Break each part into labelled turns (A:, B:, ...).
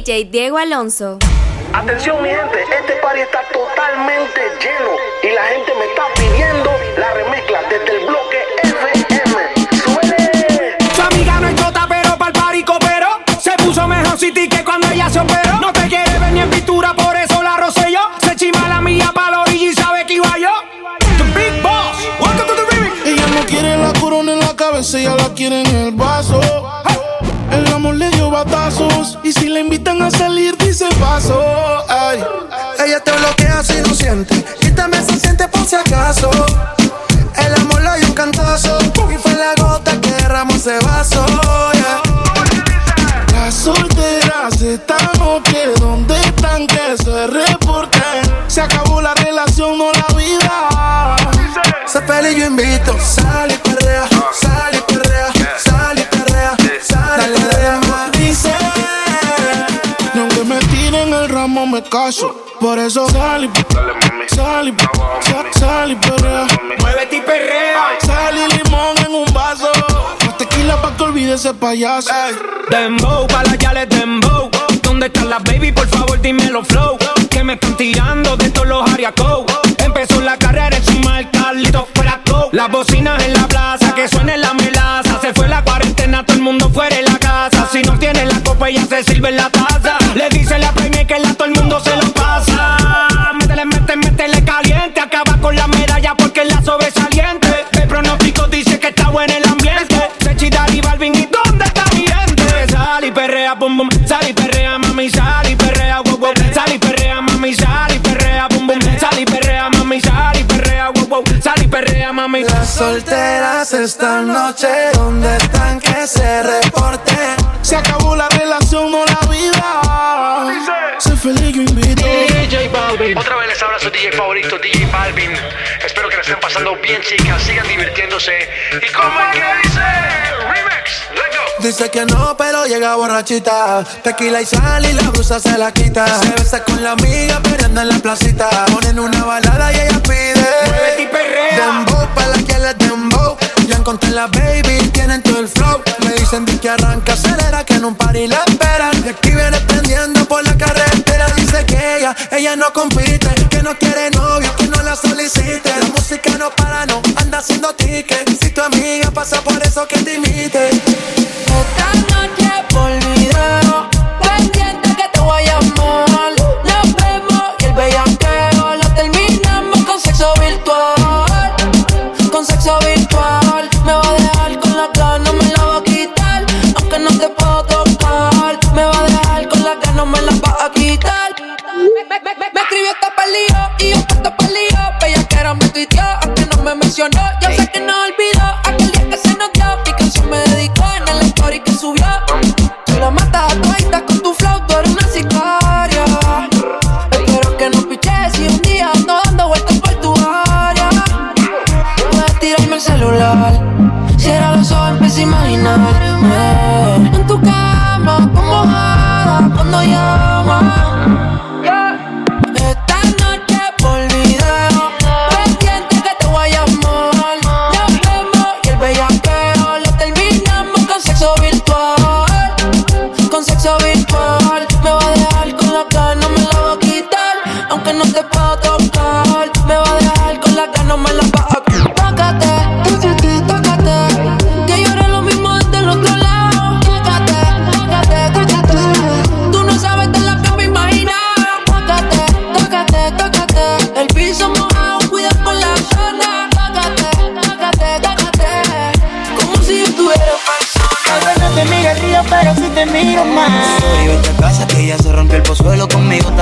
A: DJ Diego Alonso.
B: Atención mi gente, este party está totalmente lleno y la gente me está pidiendo la remezcla desde el bloque FM. ¡Suele!
C: Su amiga no es chota, pero pa'l party cooperó. Se puso mejor City que cuando ella se operó. No te quiere ver ni en pintura, por eso la rocé yo. Se chima la mía pa' la orilla y sabe que iba yo. The Big Boss, welcome to the remix.
D: Ella no quiere la corona en la cabeza, ella la quiere en el vaso. El amor le dio batazos y invitan a salir dice paso. Ay.
E: Ella te bloquea si no siente. Quítame se siente por si acaso. El amor le dio un cantazo. Y fue la gota que derramó ese vaso. yeah.
D: Las solteras están ok, ¿dónde están que se reporten? Se acabó la relación, no la vida.
E: Se pele y yo invito. Sal
D: caso. Por eso sal y sal y sal, sal y perrea.
C: Muévete y perrea.
D: Sal y limón en un vaso. Más tequila pa' que olvide ese payaso.
C: Dembow, pa' la yales dembow. ¿Dónde están las baby? Por favor, dímelo flow. Que me están tirando de todos los ariacos. Empezó la carrera en su mal Carlito fuera go. Las bocinas en la plaza, que suene la melaza. Se fue la cuarentena, todo el mundo fuera de la casa. Si no tiene la copa, ella se sirve en la taza. Le dice la que la todo el mundo se lo pasa. Métele, métele, métele caliente. Acaba con la medalla porque la sobresaliente. Perrea, mami.
E: Las solteras esta noche, ¿dónde están que se reporten?
D: Se acabó la relación, no la vida. Sé feliz, yo invito.
C: DJ Balvin.
B: Otra vez les habla su DJ favorito, DJ Balvin. Espero que la estén pasando bien, chicas. Sigan divirtiéndose. ¿Y cómo es que dice? Remix. Let's go.
E: Dice que no, pero llega borrachita. Tequila y sal y la blusa se la quita. Se besa con la amiga, peleando en la placita. Ponen una balada y ella pide.
C: Muévete y perrea.
E: Dembow, pa' la que le dembow. Ya encontré la baby, tienen todo el flow. Me dicen di que arranca, acelera, que en un party la esperan. Y aquí viene prendiendo por la carretera. Dice que ella, ella no compite. Que no quiere novio, que no la solicite. La música no para, no anda haciendo ticket. Si tu amiga pasa por eso que te imite.
F: pa'l lío y yo puesto pa'l lío. Bella que era me tuiteó, aunque no me
G: mencionó.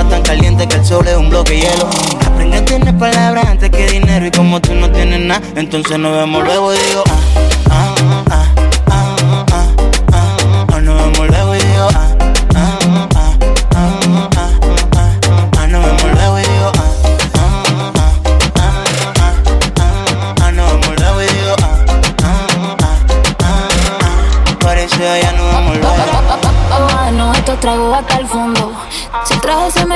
G: Tan caliente que el sol es un bloque de hielo. Aprende a tener palabras antes que dinero Y como tú no tienes nada, entonces nos vemos luego y digo ah,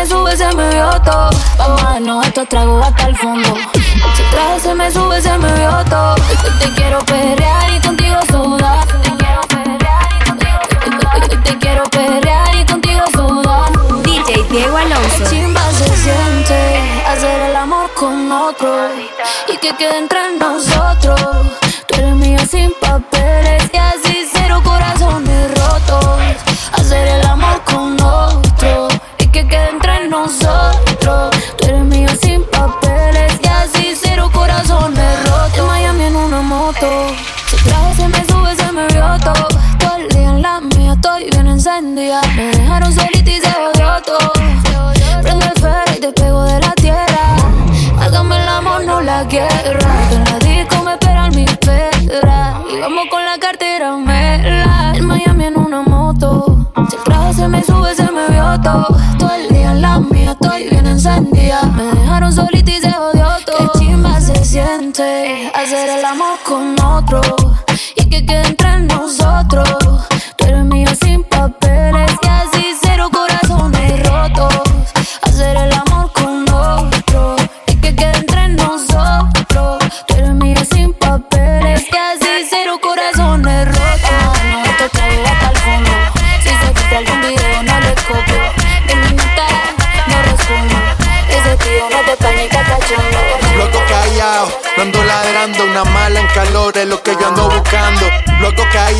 F: me sube, se me vio todo. Vamos no esto trago hasta el fondo. Si trago se me sube, se me vio todo. Yo te quiero perrear y contigo sudar. Te quiero perrear y contigo sudar. Te, quiero perrear y contigo sudar.
A: DJ Diego Alonso. Chimba se siente hacer el amor con otro y que quede entre nosotros. El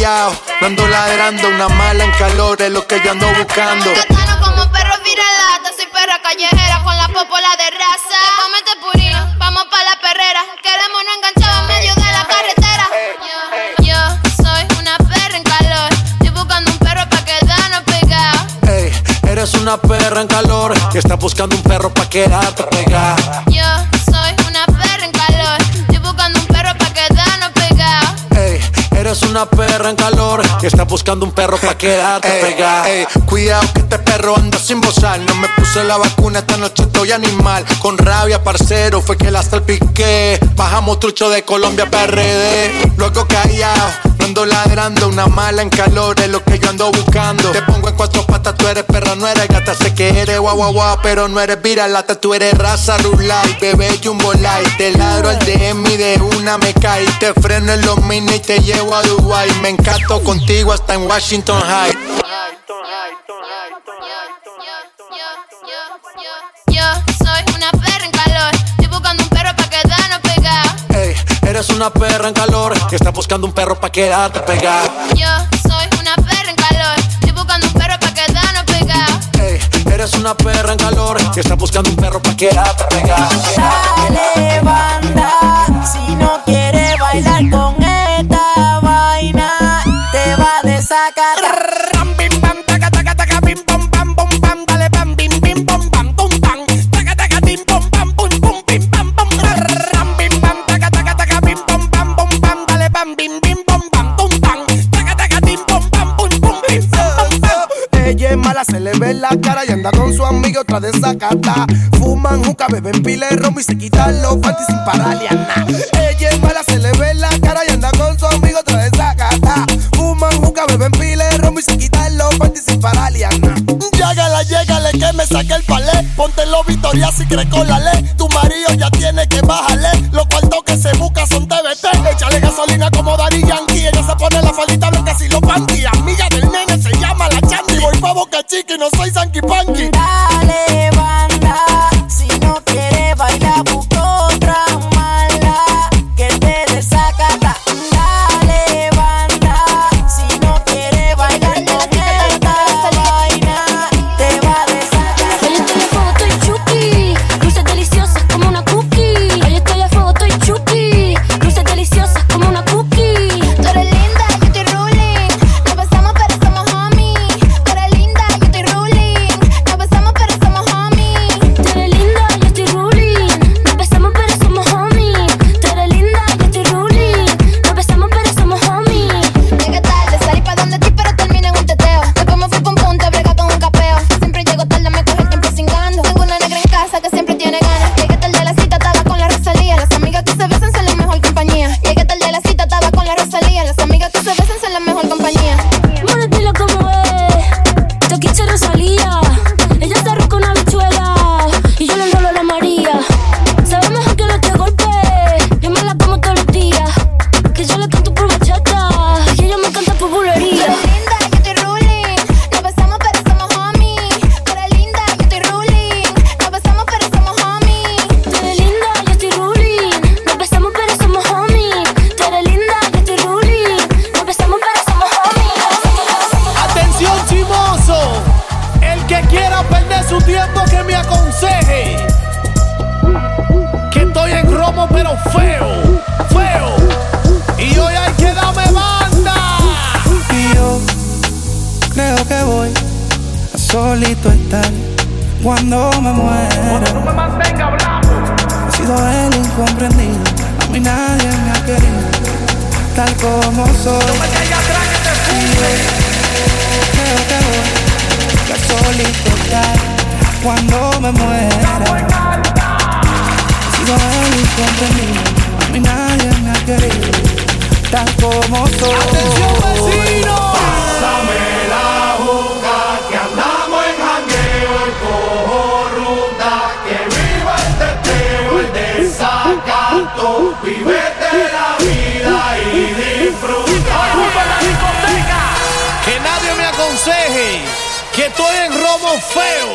E: callado, no ando ladrando, una mala en calor es lo que yo ando buscando.
H: Gano como perro viralata, soy perra callejera con la popola de raza. Comete purín, vamos pa' la perrera. Queremos no enganchado en medio de la carretera. Yo, yo soy una perra en calor. Estoy buscando un perro pa' quedarnos pegados.
E: Ey, eres una perra en calor y estás buscando un perro pa' quedarte pegada.
H: Yo una perra en calor
E: y estás buscando un perro pa' quedarte pegada. Cuidado que este perro anda sin bozar. No me puse la vacuna, esta noche estoy animal. Con rabia, parcero, fue que la salpiqué. Bajamos trucho de Colombia PRD. Luego callado, ando ladrando. Una mala en calor es lo que yo ando buscando. Te pongo en cuatro patas, tú eres perra, no eres gata. Sé que eres guau guau guau, pero no eres viralata. Tú eres raza rulay, bebé jumbo light. Te ladro al DM y de una me caí. Te freno en los mini y te llevo a Dubai. Me encanto contigo hasta en Washington High.
H: Yo soy una perra en calor. Estoy buscando un perro pa' quedarnos pegados.
E: Ey, eres una perra en calor que está buscando un perro pa' quedarte pegada.
H: Yo soy una perra en calor. Estoy buscando un perro pa' quedarnos pegados.
E: Ey, eres una perra en calor que está buscando un perro pa' quedarte pegada.
I: Dale banda, si no quieres
J: se le ve la cara y anda con su amigo otra desacata. Fuman juca, beben pile romo y se quitan los panties sin pararle a nada. Ella es mala, se le ve la cara
K: saque el palé. Ponte los Victoria si crees con la ley. Tu marido ya
L: cuando me muera. He sido el incomprendido, a mí nadie me ha querido, tal como soy.
M: ¡Atención, vecino!
N: Pásame la juca que andamos en jangueo y cojo ruta que viva el teteo, el desacato, vivete la vida y disfruta.
M: ¡Ocupa la discoteca! Que nadie me aconseje que estoy en romo feo,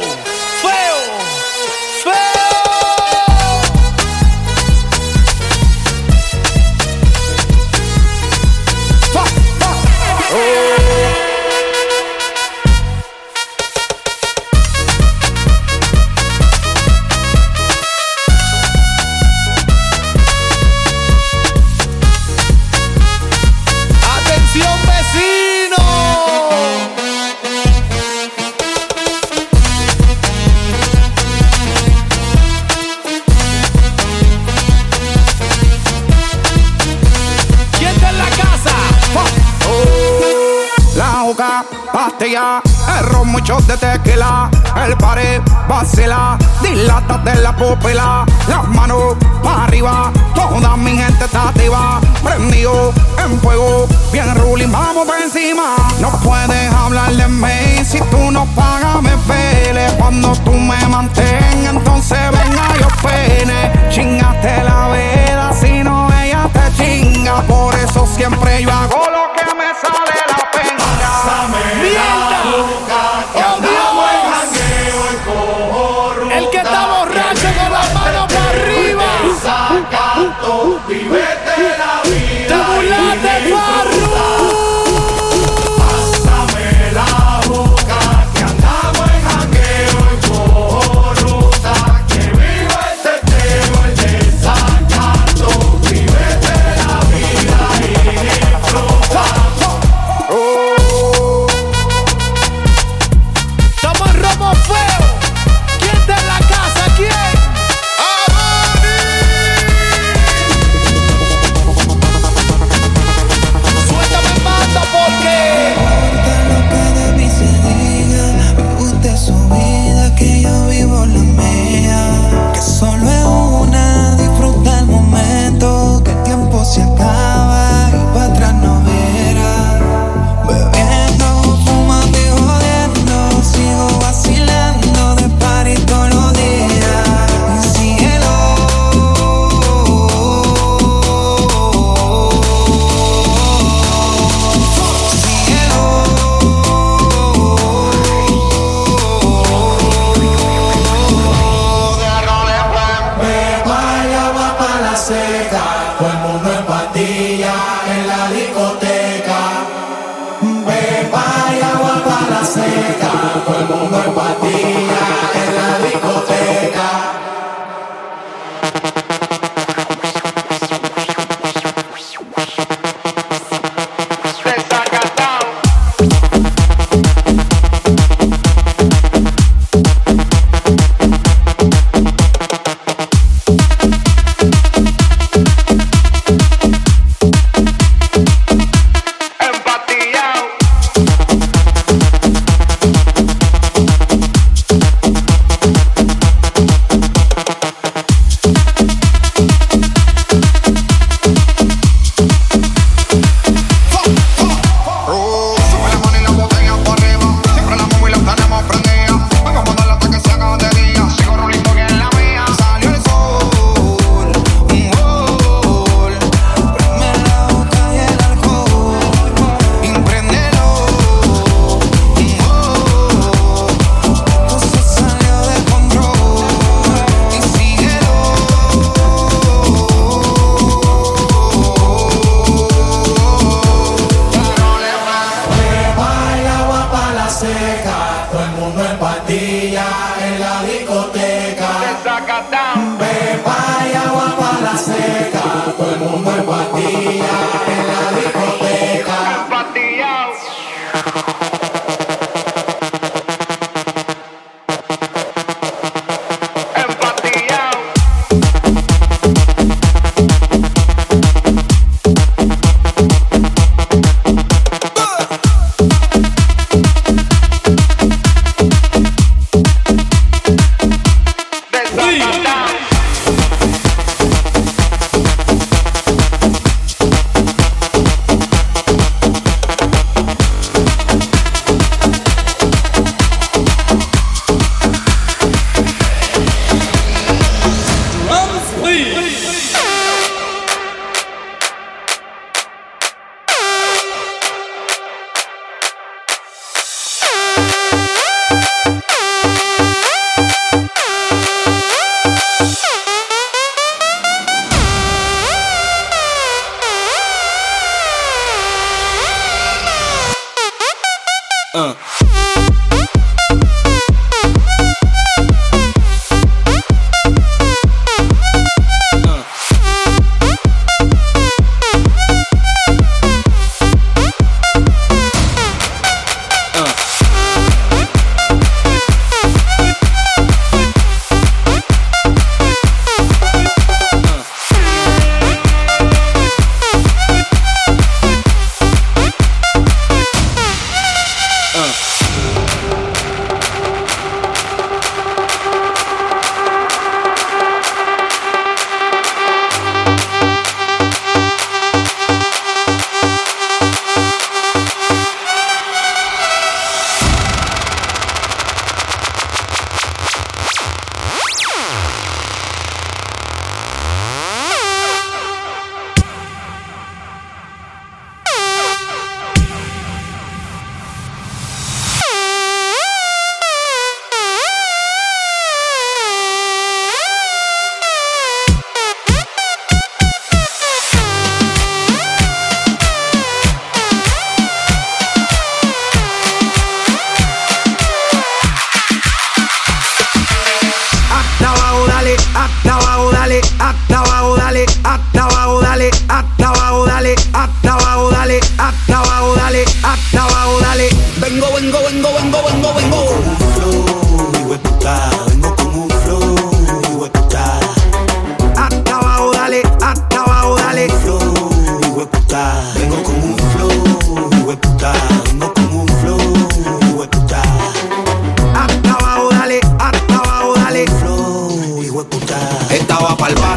O: ron, muchos de tequila, el pared, vacila, dilata de la pupila, las manos para arriba, toda mi gente está activa, prendido en fuego, bien ruling, vamos por encima. No puedes hablar de mí si tú no pagas, me pele, cuando tú me mantengas, entonces venga yo pene, chingaste la veda, si no ella te chinga, por eso siempre yo hago lo que me sale pena.
M: ¡Mierda!
N: Seca, todo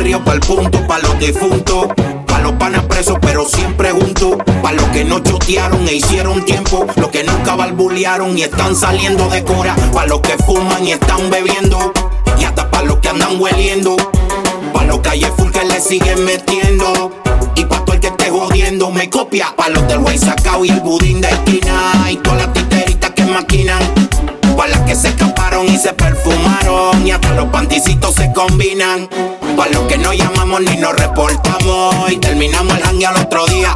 P: barrio, pa'l punto, pa' los difuntos. Pa' los panas presos, pero siempre juntos. Pa' los que no chotearon e hicieron tiempo. Los que nunca balbulearon y están saliendo de cora. Pa' los que fuman y están bebiendo. Y hasta pa' los que andan hueliendo. Pa' los calles full que le siguen metiendo. Y pa' todo el que esté jodiendo me copia. Pa' los del güey sacao y el budín de esquina. Y todas las titeritas que maquinan. Pa' las que se escaparon y se perfumaron. Y hasta los panticitos se combinan. Pa' los que no llamamos ni nos reportamos. Y terminamos el hangue al otro día.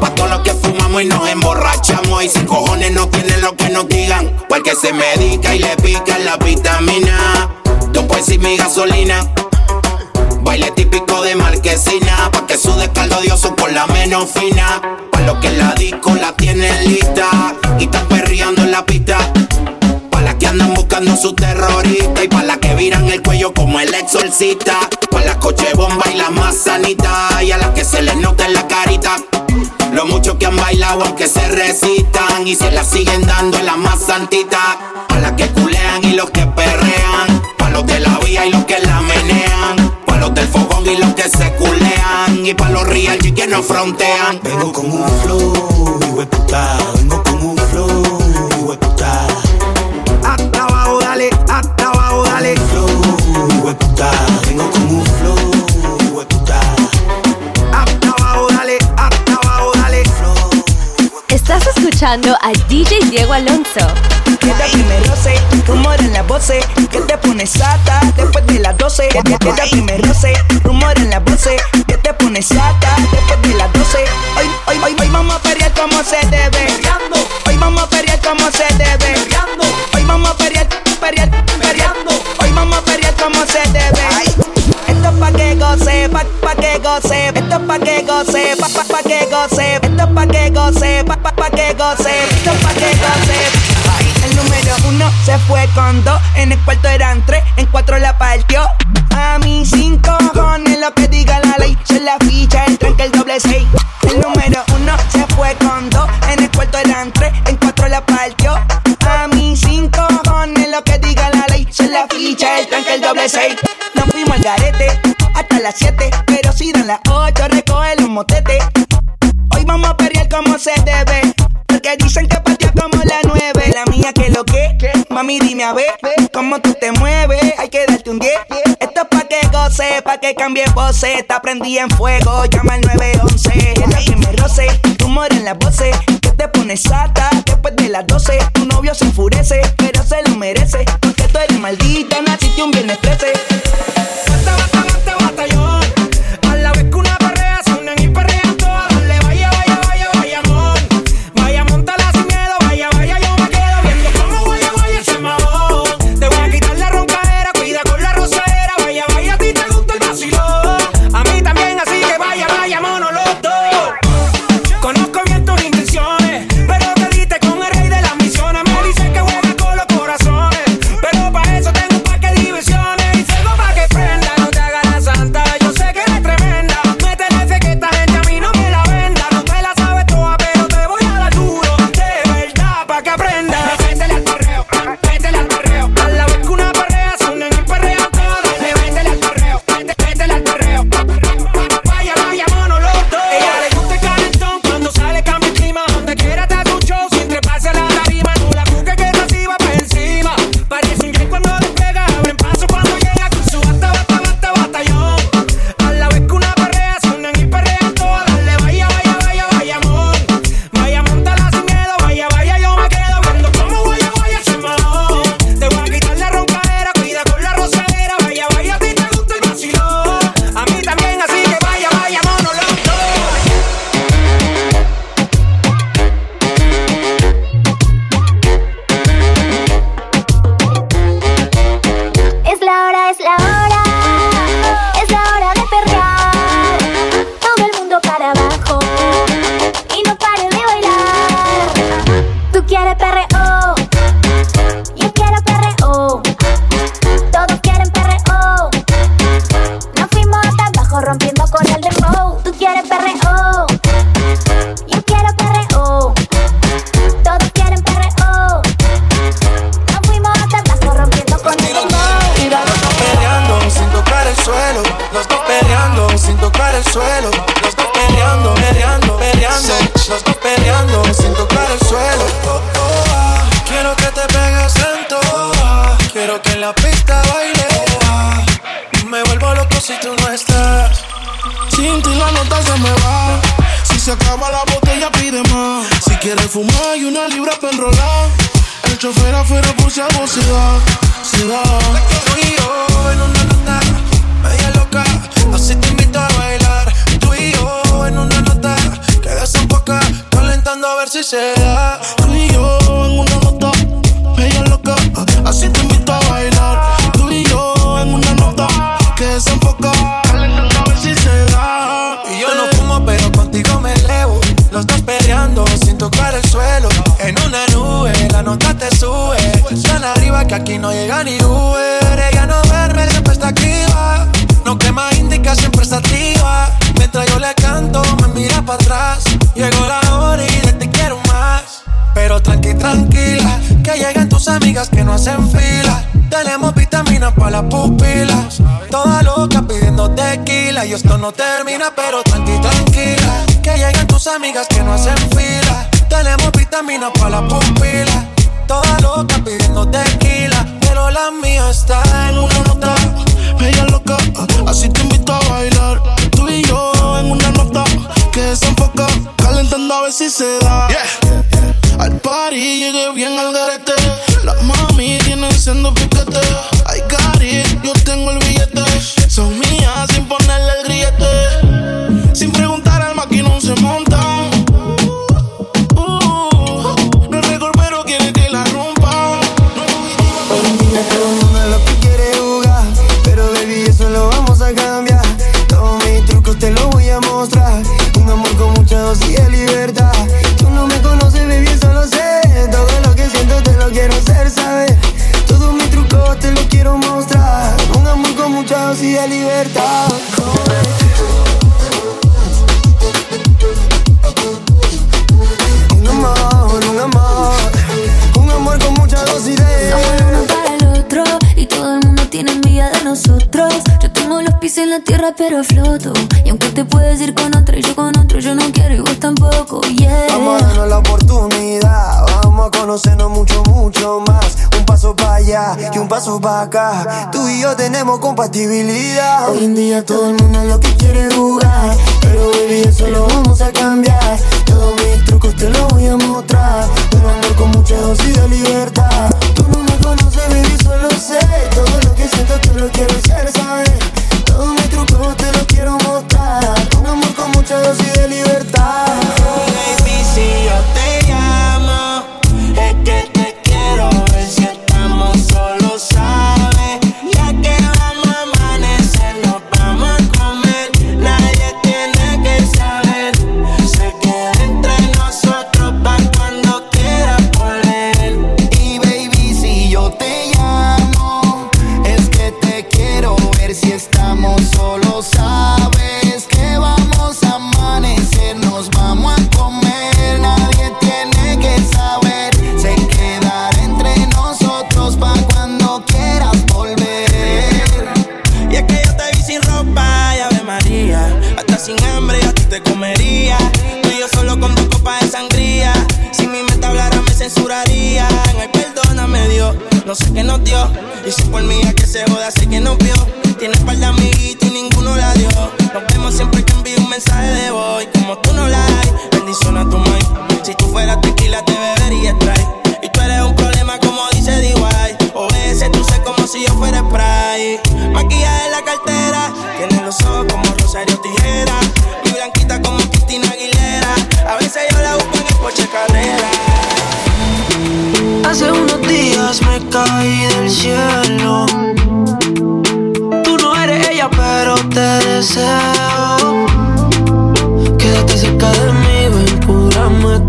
P: Pa' todos los que fumamos y nos emborrachamos. Y si cojones no tienen lo que nos digan. Pa' el que se medica y le pica la vitamina. Después y mi gasolina. Baile típico de marquesina, pa' que sude caldo dioso con la menos fina. Pa' los que la disco la tienen lista y están perreando en la pista. Que andan buscando su terrorista y pa' las que viran el cuello como el exorcista. Pa' las coche bomba y las más y a las que se les nota en la carita. Lo mucho que han bailado aunque se resistan y se la siguen dando en la más santita. Pa' las que culean y los que perrean. Pa' los de la vía y los que la menean. Pa' los del fogón y los que se culean. Y pa' los real que no frontean.
N: Vengo con un flow, hueputa. Vengo con
Q: Estás escuchando a DJ Diego Alonso.
R: Queda rumor en que te pones sata después de las 12. Queda primer roce, rumor en que te pones sata después de las 12. Hoy, hoy, hoy, hoy vamos a como se debe. Hoy vamos a como se debe. Hoy vamos a. Hoy vamos a como se debe. Esto es pa' que goce, pa, que goce. Esto es pa' que goce, pa, pa' que El número uno se fue con dos, en el cuarto eran tres, en cuatro la partió. Cambie pose. Está prendida en fuego, llama al 911. Es la que me roce, rumor en las voces. Que te pones sata después de las 12. Tu novio se enfurece, pero se lo merece. Porque tú eres maldita, naciste un viernes 13.
C: Se me
D: va. Si se acaba la botella, pide más. Si quieres fumar y una libra para enrolar. El chofer afuera si algo se da. Se da.
E: Tú y yo en una nota media loca. Así te invito a bailar. Tú y yo en una nota que desenfoca. Calentando a ver si se da. Los dos peleando sin tocar el suelo. En una nube, la nota te sube. Tan arriba que aquí no llega ni Uber. Ella no duerme, siempre está activa. No quema indica, siempre está activa. Mientras yo le canto, me mira para atrás. Llegó la hora y de te quiero más. Pero tranqui, tranquila, que lleguen tus amigas que no hacen fila. Tenemos vitaminas para las pupilas. Toda loca pidiendo tequila. Y esto no termina, pero tranqui, tranquila. Que lleguen tus amigas que no hacen fila. Tenemos vitaminas para las pupilas. Toda loca pidiendo tequila. Pero la mía está en una nota.
D: Ella loca, así te invito a bailar. Tú y yo en una nota que desenfoca, calentando a ver si se da. Al party llegué bien al garete. Las mami vienen siendo piquete. Ay, Gary, yo tengo el billete. Son mías
S: con mucha dosis de libertad. Tú no me conoces baby eso lo sé. Todo lo que siento te lo quiero hacer saber. Todos mis trucos te los quiero mostrar. Un amor con mucha dosis de libertad. Un amor, un amor. Un amor con mucha dosis de
A: Somos uno para el otro y todo el mundo tiene envidia de nosotros. Pies en la tierra pero floto. Y aunque te puedes ir con otra y yo con otro, yo no quiero y vos tampoco, yeah.
S: Vamos a darnos la oportunidad, vamos a conocernos mucho, mucho más. Un paso para allá y un paso para acá. Tú y yo tenemos compatibilidad. Hoy en día todo el mundo lo que quiere jugar, pero baby eso lo vamos a cambiar. Todos mis trucos te los voy a mostrar. Un amor con mucha dosis de libertad. Tú no me conoces, baby, solo sé. Todo lo que siento te lo quiero hacer saber. Trucos te los quiero mostrar. Un amor con mucha dosis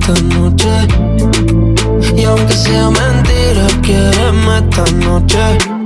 S: esta noche. Y aunque sea mentira, quiéreme esta noche.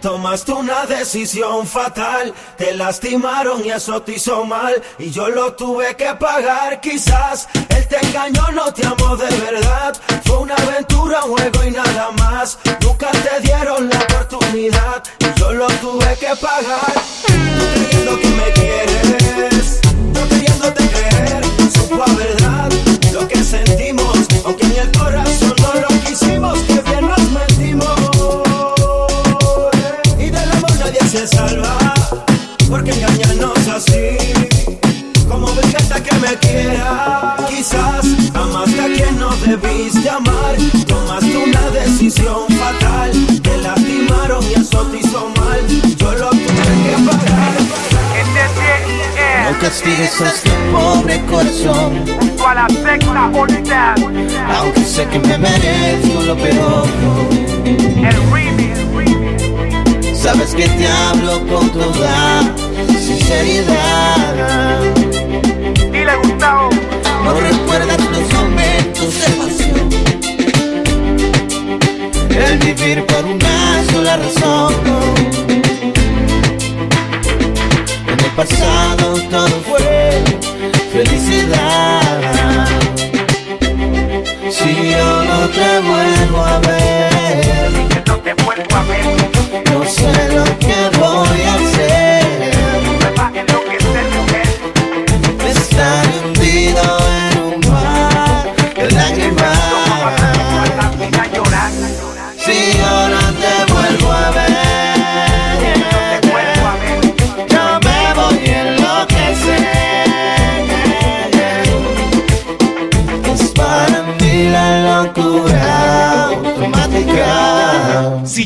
T: Tomaste una decisión fatal. Te lastimaron y eso te hizo mal. Y yo lo tuve que pagar. Quizás él te engañó, no te amó de verdad. Fue una aventura, un juego y nada más. Nunca te dieron la oportunidad. Y yo lo tuve que pagar. Tú creyendo que me quieres. Yo queriéndote creer. Supo a verdad se salva. Porque engañarnos así. Como ves que hasta que me quiera. Quizás amaste a quien no debiste amar. Tomaste una decisión fatal. Te lastimaron y eso te hizo mal. Yo lo tuve que pagar.
U: No castigues a este pobre corazón.
V: a la sexta unidad.
U: Aunque sé que me merezco lo peor.
V: El remix.
U: Sabes que te hablo con toda sinceridad.
V: Dile Gustavo.
U: No recuerdas los momentos de pasión. El vivir por una sola razón. En el pasado todo fue felicidad. Si yo no te vuelvo a ver,
V: no